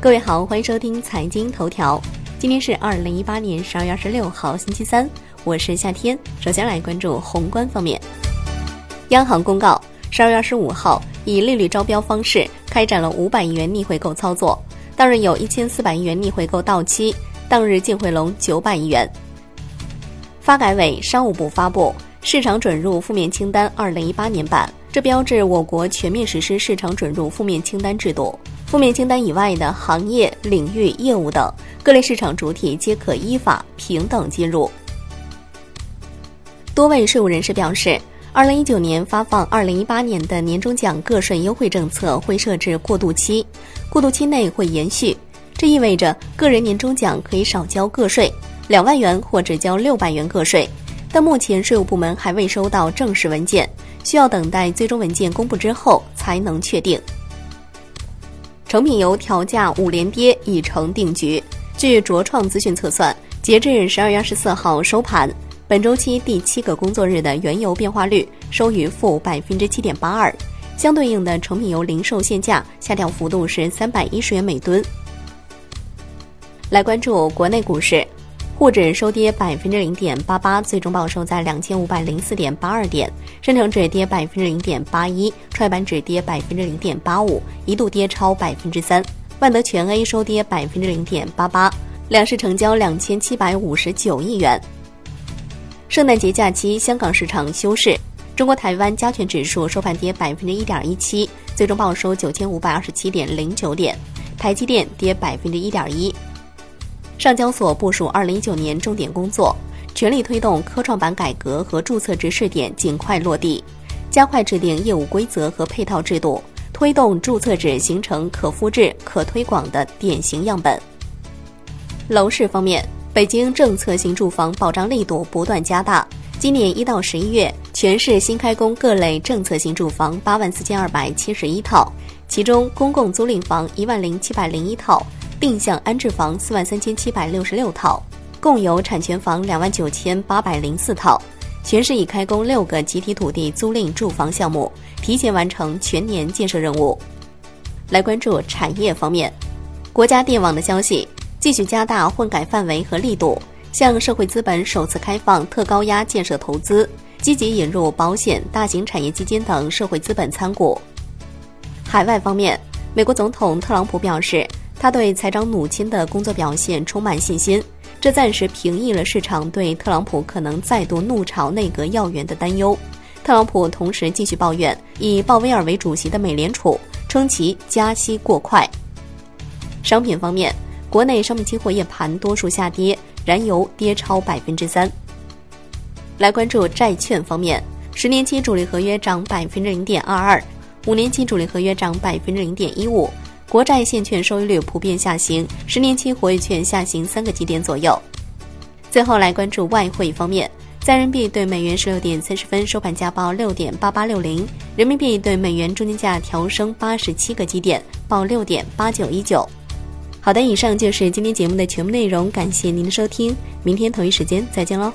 各位好，欢迎收听财经头条。今天是二零一八年十二月二十六号，星期三，我是夏天。首先来关注宏观方面。央行公告，十二月二十五号以利率招标方式开展了五百亿元逆回购操作，当日有一千四百亿元逆回购到期，当日净回笼九百亿元。发改委、商务部发布市场准入负面清单二零一八年版，这标志我国全面实施市场准入负面清单制度。负面清单以外的行业、领域、业务等各类市场主体皆可依法平等进入。多位税务人士表示，二零一九年发放二零一八年的年终奖个税优惠政策会设置过渡期，过渡期内会延续，这意味着个人年终奖可以少交个税。两万元或只交六百元个税，但目前税务部门还未收到正式文件，需要等待最终文件公布之后才能确定。成品油调价五连跌已成定局。据卓创资讯测算，截至十二月二十四号收盘，本周期第七个工作日的原油变化率收于负百分之七点八二，相对应的成品油零售限价下调幅度是三百一十元每吨。来关注国内股市。沪指收跌百分之零点八八，最终报收在两千五百零四点八二点；深成指跌百分之零点八一，创业板指跌百分之零点八五，一度跌超百分之三。万德全 A 收跌百分之零点八八，两市成交两千七百五十九亿元。圣诞节假期，香港市场休市，中国台湾加权指数收盘跌百分之一点一七，最终报收九千五百二十七点零九点。台积电跌百分之一点一。上交所部署二零一九年重点工作，全力推动科创板改革和注册制试点尽快落地，加快制定业务规则和配套制度，推动注册制形成可复制、可推广的典型样本。楼市方面，北京政策性住房保障力度不断加大，今年一到十一月，全市新开工各类政策性住房八万四千二百七十一套，其中公共租赁房一万零七百零一套。定向安置房四万三千七百六十六套，共有产权房两万九千八百零四套。全市已开工六个集体土地租赁住房项目，提前完成全年建设任务。来关注产业方面，国家电网的消息，继续加大混改范围和力度，向社会资本首次开放特高压建设投资，积极引入保险、大型产业基金等社会资本参股。海外方面，美国总统特朗普表示。他对财长努钦的工作表现充满信心，这暂时平抑了市场对特朗普可能再度怒炒内阁要员的担忧。特朗普同时继续抱怨以鲍威尔为主席的美联储，称其加息过快。商品方面，国内商品期货夜盘多数下跌，燃油跌超百分之三。来关注债券方面，十年期主力合约涨百分之零点二二，五年期主力合约涨百分之零点一五。国债现券收益率普遍下行，十年期活跃券下行三个基点左右。最后来关注外汇方面，在人民币对美元十六点三十分收盘价报六点八八六零，人民币对美元中间价调升八十七个基点，报六点八九一九。好的，以上就是今天节目的全部内容，感谢您的收听，明天同一时间再见喽。